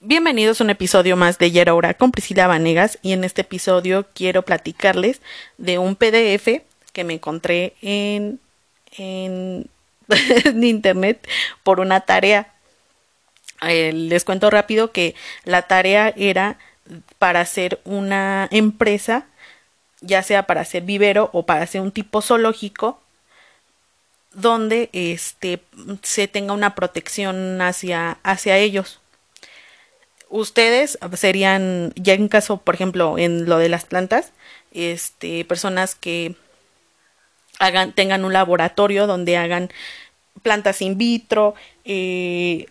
Bienvenidos a un episodio más de Yeraura con Priscila Vanegas y en este episodio quiero platicarles de un PDF que me encontré en, en, internet por una tarea. Eh, les cuento rápido que la tarea era para hacer una empresa, ya sea para hacer vivero o para hacer un tipo zoológico, donde este se tenga una protección hacia, hacia ellos ustedes serían, ya en caso, por ejemplo, en lo de las plantas, este, personas que hagan, tengan un laboratorio donde hagan plantas in vitro, eh,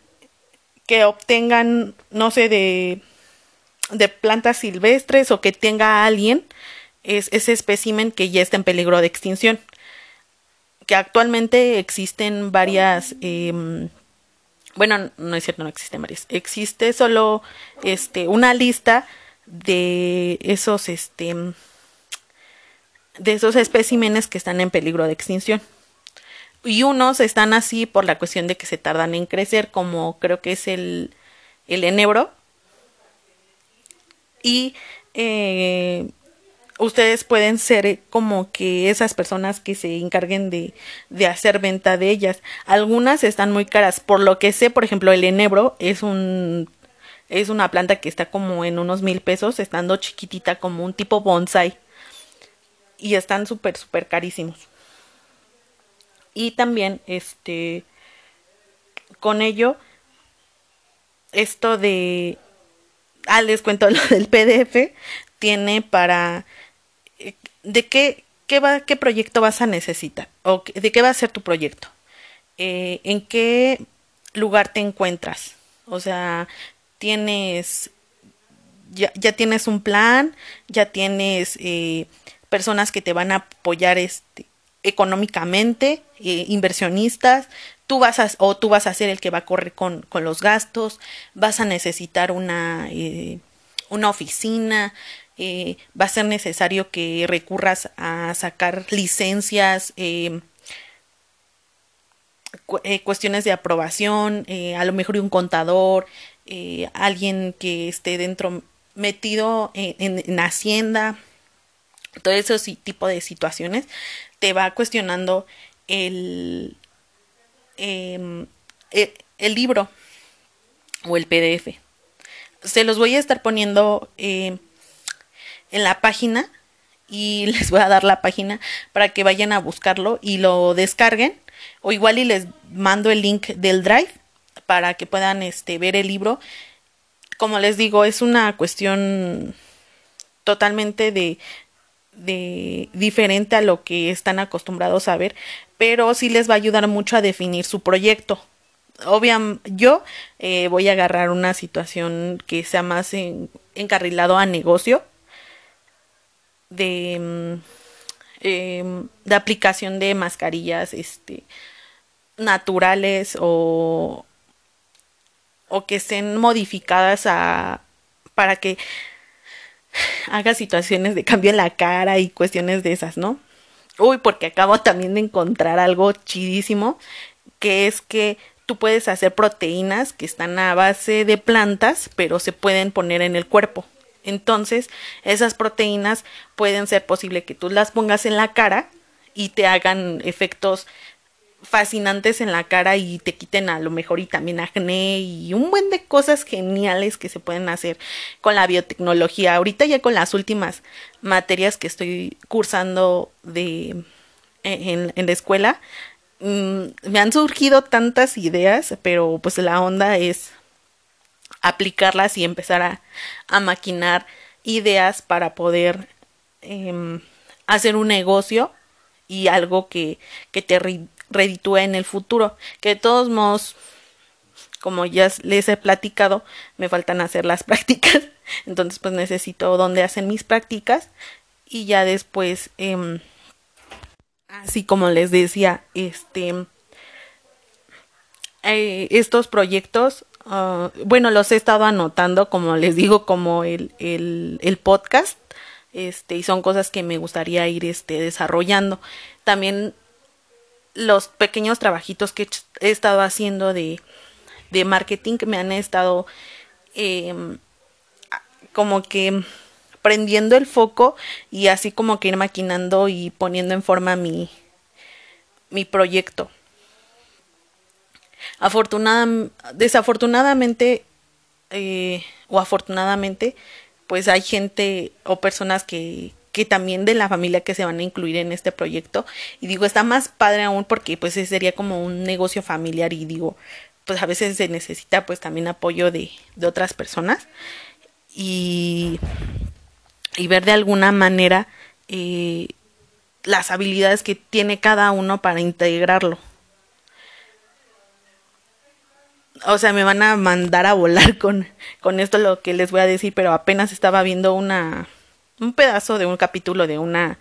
que obtengan, no sé, de, de plantas silvestres o que tenga alguien es, ese espécimen que ya está en peligro de extinción. Que actualmente existen varias eh, bueno, no es cierto, no existen varias. Existe solo este una lista de esos este de esos especímenes que están en peligro de extinción. Y unos están así por la cuestión de que se tardan en crecer, como creo que es el, el enebro. Y eh, ustedes pueden ser eh, como que esas personas que se encarguen de, de, hacer venta de ellas. Algunas están muy caras. Por lo que sé, por ejemplo, el enebro es un es una planta que está como en unos mil pesos, estando chiquitita como un tipo bonsai. Y están súper, súper carísimos. Y también, este, con ello, esto de, ah, les cuento lo del PDF, tiene para de qué, qué, va, qué proyecto vas a necesitar o de qué va a ser tu proyecto. Eh, en qué lugar te encuentras. O sea, tienes, ya, ya tienes un plan, ya tienes eh, personas que te van a apoyar este, económicamente, eh, inversionistas, tú vas a, o tú vas a ser el que va a correr con, con los gastos, vas a necesitar una, una oficina, eh, va a ser necesario que recurras a sacar licencias, eh, eh, cuestiones de aprobación, a lo mejor un contador, alguien que esté dentro metido en, en Hacienda, todo ese tipo de situaciones, te va cuestionando el, em, el, el, libro o el PDF. Se los voy a estar poniendo en la página y les voy a dar la página para que vayan a buscarlo y lo descarguen. O igual y les mando el link del drive para que puedan este ver el libro. Como les digo es una cuestión totalmente de de diferente a lo que están acostumbrados a ver pero sí les va a ayudar mucho a definir su proyecto. Obviamente yo eh, voy a agarrar una situación que sea más encarrilado a negocio de, mm, em, de aplicación de mascarillas este, naturales o, o que estén modificadas a, para que haga situaciones de cambio en la cara y cuestiones de esas, ¿no? Uy, porque acabo también de encontrar algo chidísimo, que es que tú puedes hacer proteínas que están a base de plantas, pero se pueden poner en el cuerpo. Entonces, esas proteínas pueden ser posible que tú las pongas en la cara y te hagan efectos fascinantes en la cara y te quiten a lo mejor y también acné y un buen de cosas geniales que se pueden hacer con la biotecnología. Ahorita ya con las últimas materias que estoy cursando de en, en la escuela, mm, me han surgido tantas ideas, pero pues la onda es aplicarlas y empezar a, a maquinar ideas para poder em, hacer un negocio y algo que, que te reditúe en el futuro. Que de todos modos, como ya les he platicado, me faltan hacer las prácticas. Entonces, pues necesito donde hacen mis prácticas. Y ya después, eh, así como les decía, este, eh, estos proyectos Ah, bueno, los he estado anotando, como les digo, como el, el, el podcast, este, y son cosas que me gustaría ir este, desarrollando. También los pequeños trabajitos que he estado haciendo de, de marketing que me han estado em, como que prendiendo el foco y así como que ir maquinando y poniendo en forma mi, mi proyecto. Afortunada, desafortunadamente eh, o afortunadamente, pues hay gente o personas que, que también de la familia que se van a incluir en este proyecto. Y digo, está más padre aún porque pues sería como un negocio familiar y digo, pues a veces se necesita pues también apoyo de, de otras personas. Y, y ver de alguna manera eh, las habilidades que tiene cada uno para integrarlo. O sea, me van a mandar a volar con, con esto lo que les voy a decir, pero apenas estaba viendo una un pedazo de un capítulo de una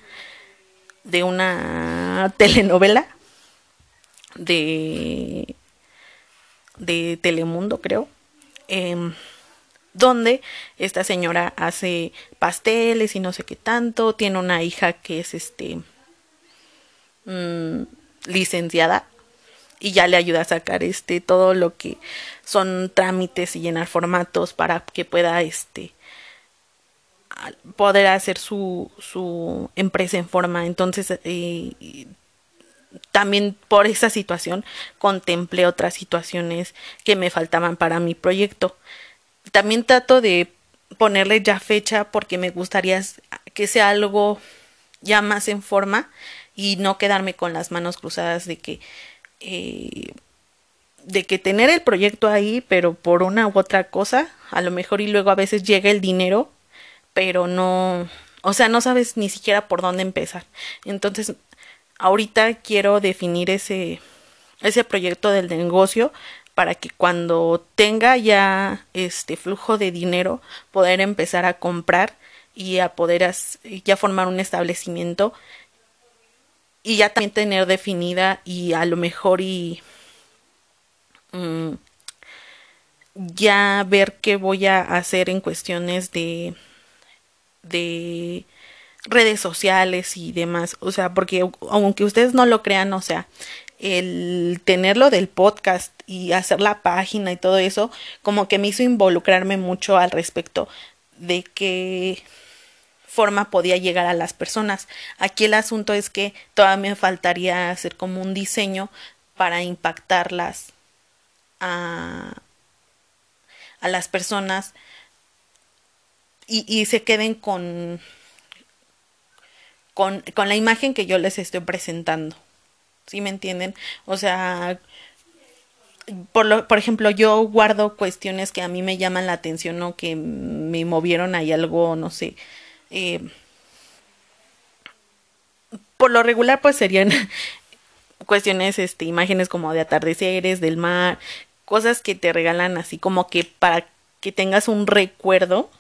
de una telenovela de de Telemundo, creo. Em, donde esta señora hace pasteles y no sé qué tanto, tiene una hija que es este mm, licenciada y ya le ayuda a sacar este todo lo que son trámites y llenar formatos para que pueda este poder hacer su, su empresa en forma. Entonces eh, también por esa situación contemplé otras situaciones que me faltaban para mi proyecto. También trato de ponerle ya fecha porque me gustaría que sea algo ya más en forma y no quedarme con las manos cruzadas de que eh, de que tener el proyecto ahí, pero por una u otra cosa, a lo mejor y luego a veces llega el dinero, pero no, o sea, no sabes ni siquiera por dónde empezar. Entonces, ahorita quiero definir ese, ese proyecto del negocio para que cuando tenga ya este flujo de dinero, poder empezar a comprar y a poder ya formar un establecimiento y ya también tener definida y a lo mejor y mm, ya ver qué voy a hacer en cuestiones de de redes sociales y demás, o sea, porque aunque ustedes no lo crean, o sea, el tenerlo del podcast y hacer la página y todo eso, como que me hizo involucrarme mucho al respecto de que forma podía llegar a las personas. Aquí el asunto es que todavía me faltaría hacer como un diseño para impactarlas a, a las personas y, y se queden con, con, con la imagen que yo les estoy presentando. ¿Sí me entienden? O sea, por, lo, por ejemplo, yo guardo cuestiones que a mí me llaman la atención o que me movieron ahí algo, no sé, eh, por lo regular pues serían cuestiones, este, imágenes como de atardeceres, del mar, cosas que te regalan así como que para que tengas un recuerdo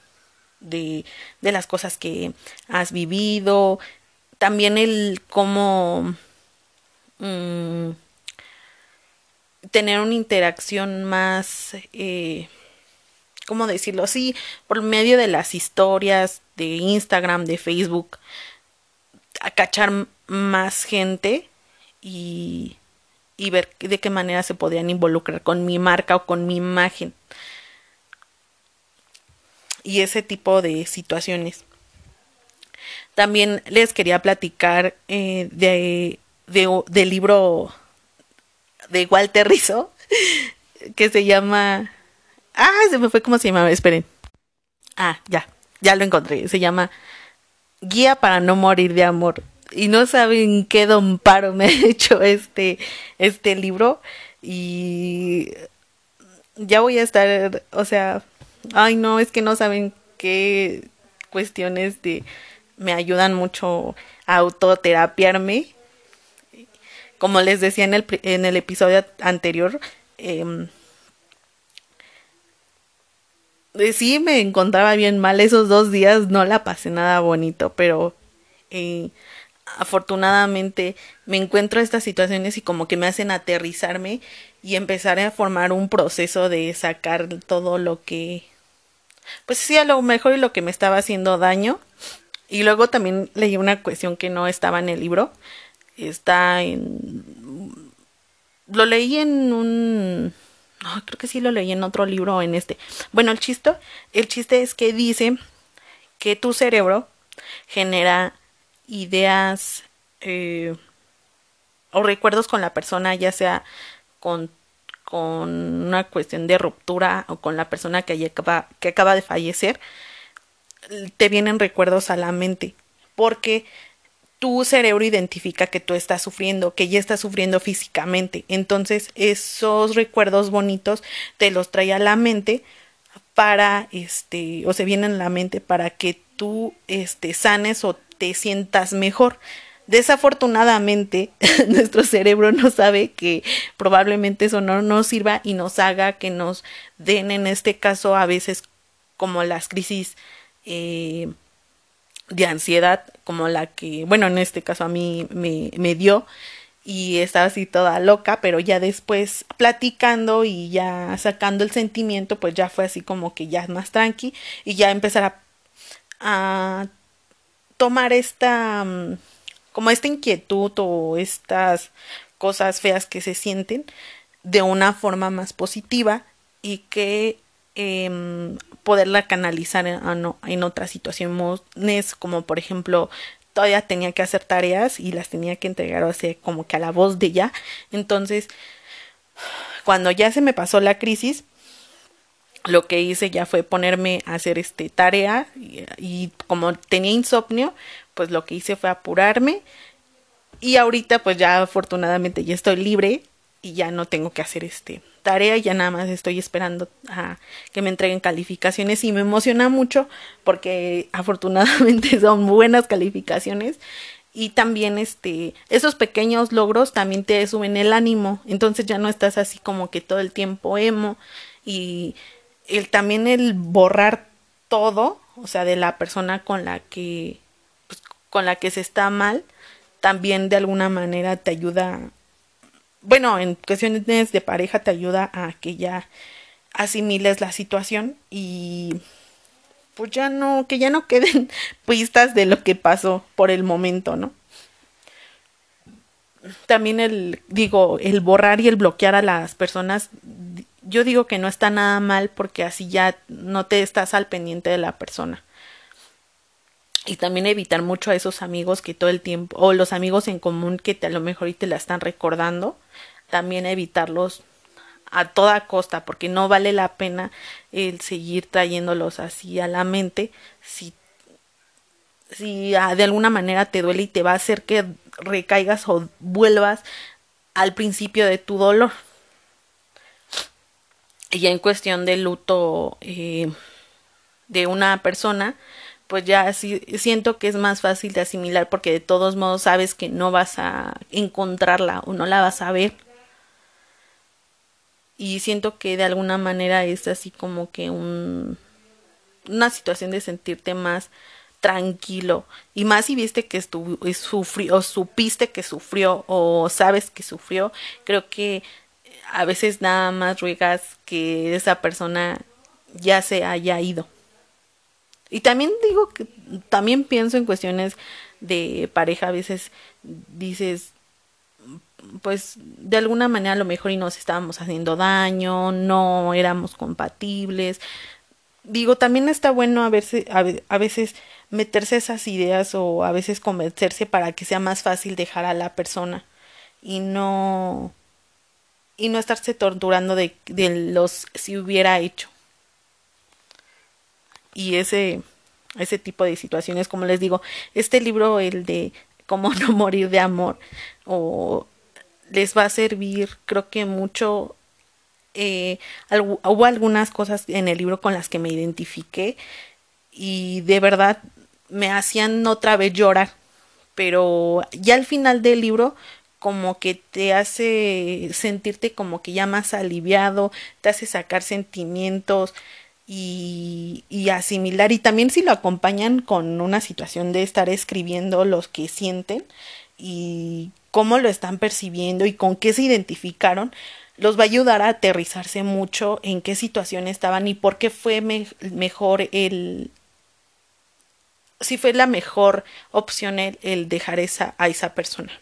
de, de las cosas que has vivido, también el cómo mm, tener una interacción más eh, ¿cómo decirlo así? Por medio de las historias de Instagram, de Facebook, a cachar más gente y, y ver de qué manera se podrían involucrar con mi marca o con mi imagen. Y ese tipo de situaciones. También les quería platicar eh, de, de, del libro de Walter Rizzo que se llama Ah, se me fue como se llamaba, esperen. Ah, ya, ya lo encontré. Se llama Guía para no morir de amor. Y no saben qué don Paro me ha hecho este, este libro. Y ya voy a estar, o sea, ay no, es que no saben qué cuestiones de me ayudan mucho a autoterapiarme. Como les decía en el, en el episodio anterior, eh, sí me encontraba bien mal esos dos días, no la pasé nada bonito, pero eh, afortunadamente me encuentro estas situaciones y como que me hacen aterrizarme y empezar a formar un proceso de sacar todo lo que pues sí a lo mejor y lo que me estaba haciendo daño. Y luego también leí una cuestión que no estaba en el libro está en lo leí en un creo que sí lo leí en otro libro o en este. Bueno, el chiste, el chiste es que dice que tu cerebro genera ideas eh, o recuerdos con la persona, ya sea con, con una cuestión de ruptura o con la persona que acaba, que acaba de fallecer, te vienen recuerdos a la mente, porque tu cerebro identifica que tú estás sufriendo, que ya estás sufriendo físicamente. Entonces, esos recuerdos bonitos te los trae a la mente para, este, o se vienen a la mente para que tú, este, sanes o te sientas mejor. Desafortunadamente, nuestro cerebro no sabe que probablemente eso no nos sirva y nos haga que nos den, en este caso, a veces como las crisis eh, de ansiedad, como la que, bueno, en este caso a mí me, me dio y estaba así toda loca, pero ya después platicando y ya sacando el sentimiento, pues ya fue así como que ya más tranqui y ya empezar a, a tomar esta mm, como esta inquietud o estas cosas feas que se sienten de una forma más positiva y que eh, poderla canalizar en, en otras situaciones como por ejemplo todavía tenía que hacer tareas y las tenía que entregar o sea como que a la voz de ella. Entonces cuando ya se me pasó la crisis lo que hice ya fue ponerme a hacer este tarea y, como tenía insomnio, pues lo que hice fue apurarme. Y ahorita pues ya afortunadamente ya estoy libre y ya no tengo que hacer este tarea, ya nada más estoy esperando a que me entreguen calificaciones. Y me emociona mucho porque afortunadamente son buenas calificaciones. Y también este esos pequeños logros también te suben el ánimo, entonces ya no estás así como que todo el tiempo emo. Y el también el borrar todo, o sea, de la persona con la que pues, con la que se está mal, también de alguna manera te ayuda bueno, en cuestiones de pareja te ayuda a que ya asimiles la situación y pues ya no, que ya no queden pistas de lo que pasó por el momento, ¿no? También el, digo, el borrar y el bloquear a las personas yo digo que no está nada mal porque así ya no te estás al pendiente de la persona. Y también evitar mucho a esos amigos que todo el tiempo, o los amigos en común que a lo mejor y te la están recordando, también evitarlos a toda costa, porque no vale la pena el seguir trayéndolos así a la mente si, si de alguna manera te duele y te va a hacer que recaigas o vuelvas al principio de tu dolor. Y ya en cuestión del luto eh, de una persona, pues ya sí, siento que es más fácil de asimilar porque de todos modos sabes que no vas a encontrarla o no la vas a ver. Y siento que de alguna manera es así como que un, una situación de sentirte más tranquilo y más si viste que sufrió o supiste que sufrió o sabes que sufrió creo que a veces nada más ruegas que esa persona ya se haya ido. Y también digo que también pienso en cuestiones de pareja, a veces dices, pues de alguna manera a lo mejor y nos estábamos haciendo daño, no éramos compatibles. Digo, también está bueno a, verse, a veces meterse esas ideas o a veces convencerse para que sea más fácil dejar a la persona y no y no estarse torturando de, de los si hubiera hecho. Y ese, ese tipo de situaciones, como les digo, este libro, el de cómo no morir de amor, o les va a servir, creo que mucho. Eh, hubo algunas cosas en el libro con las que me identifiqué y de verdad me hacían otra vez llorar. Pero ya al final del libro como que te hace sentirte como que ya más aliviado, te hace sacar sentimientos y, asimilar. Y también si lo acompañan con una situación de estar escribiendo los que sienten y cómo lo están percibiendo y con qué se identificaron, los va a ayudar a aterrizarse mucho en qué situación estaban y por qué fue mejor el si fue la mejor opción el, el dejar esa, a esa persona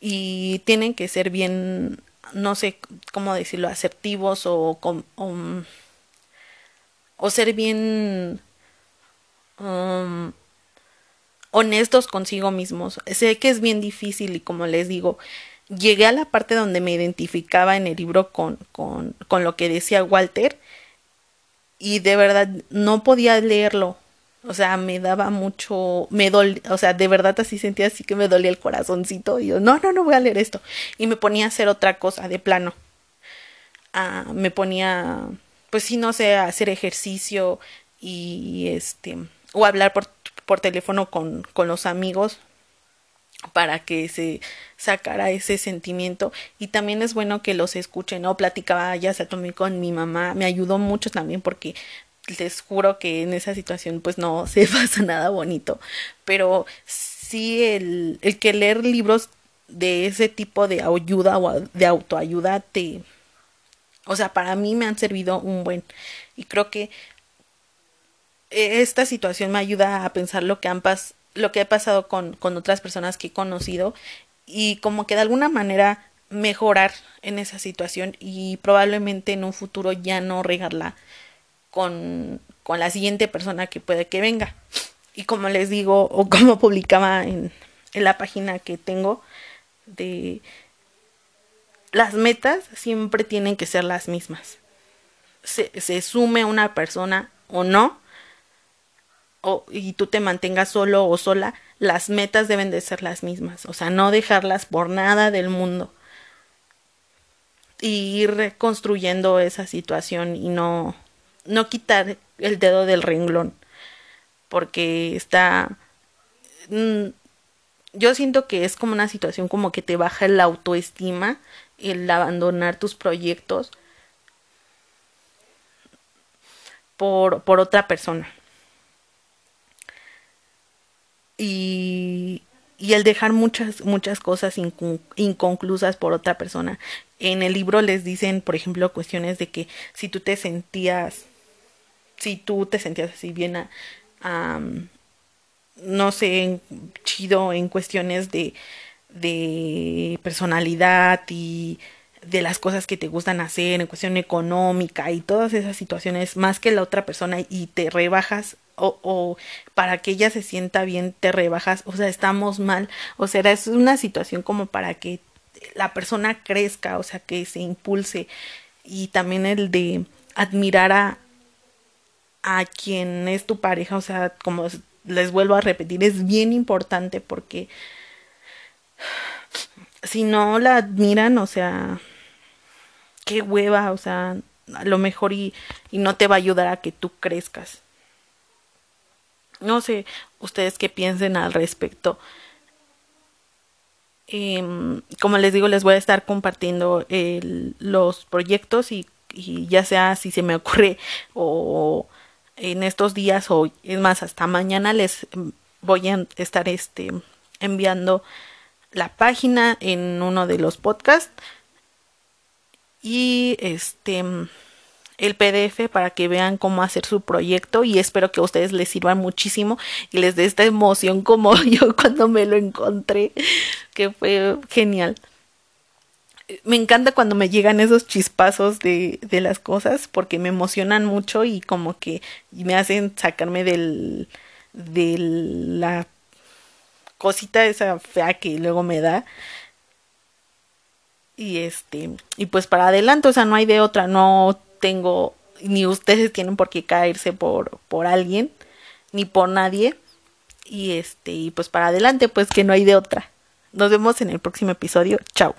y tienen que ser bien no sé cómo decirlo, asertivos o, o, ser bien um, honestos consigo mismos. Sé que es bien difícil y como les digo, llegué a la parte donde me identificaba en el libro con, con, con lo que decía Walter y de verdad no podía leerlo. O sea, me daba mucho, me dolía, o sea, de verdad así sentía así que me dolía el corazoncito y yo, no, no, no voy a leer esto. Y me ponía a hacer otra cosa de plano. Ah, me ponía, pues sí, no sé, a hacer ejercicio y este, o hablar por, por teléfono con, con los amigos para que se sacara ese sentimiento y también es bueno que los escuchen, ¿no? Platicaba ya se tomé con mi mamá, me ayudó mucho también porque les juro que en esa situación pues no se pasa nada bonito, pero sí el, el que leer libros de ese tipo de ayuda o de autoayuda te o sea, para mí me han servido un buen. Y creo que esta situación me ayuda a pensar lo que han pas lo que ha pasado con, con otras personas que he conocido y como que de alguna manera mejorar en esa situación y probablemente en un futuro ya no regarla con, con la siguiente persona que puede que venga. Y como les digo, o como publicaba en, en la página que tengo, de las metas siempre tienen que ser las mismas. Se, se sume una persona o no, o, y tú te mantengas solo o sola, las metas deben de ser las mismas. O sea, no dejarlas por nada del mundo. Y ir reconstruyendo esa situación y no, no quitar el dedo del renglón. Porque está... Mm, yo siento que es como una situación como que te baja la autoestima, el abandonar tus proyectos por, por otra persona. Y, y el dejar muchas, muchas cosas inconclusas por otra persona. En el libro les dicen, por ejemplo, cuestiones de que si tú te sentías, si tú te sentías así bien, no sé, chido en cuestiones de, de personalidad y de las cosas que te gustan hacer en cuestión económica y todas esas situaciones más que la otra persona y te rebajas o, o, para que ella se sienta bien te rebajas, o sea, estamos mal, o sea, es una situación como para que la persona crezca, o sea, que se impulse. Y también el de admirar a, a quien es tu pareja, o sea, como les vuelvo a repetir, es bien importante porque si no la admiran, o sea, qué hueva, o sea, a lo mejor y, no te va a ayudar a que tú crezcas. No sé ustedes qué piensen al respecto. Eh, como les digo, les voy a estar compartiendo los proyectos y, y, ya sea si se me ocurre o en estos días o es más hasta mañana les voy a estar este enviando la página en uno de los podcasts y este el PDF para que vean cómo hacer su proyecto y espero que a ustedes les sirvan muchísimo y les dé esta emoción como yo cuando me lo encontré, que fue genial. Me encanta cuando me llegan esos chispazos de, de las cosas porque me emocionan mucho y como que me hacen sacarme del, de la cosita esa fea que luego me da y este y pues para adelante o sea no hay de otra no tengo, ni ustedes tienen por qué caerse por, por alguien, ni por nadie. Y este, y pues para adelante, pues que no hay de otra. Nos vemos en el próximo episodio. Chao.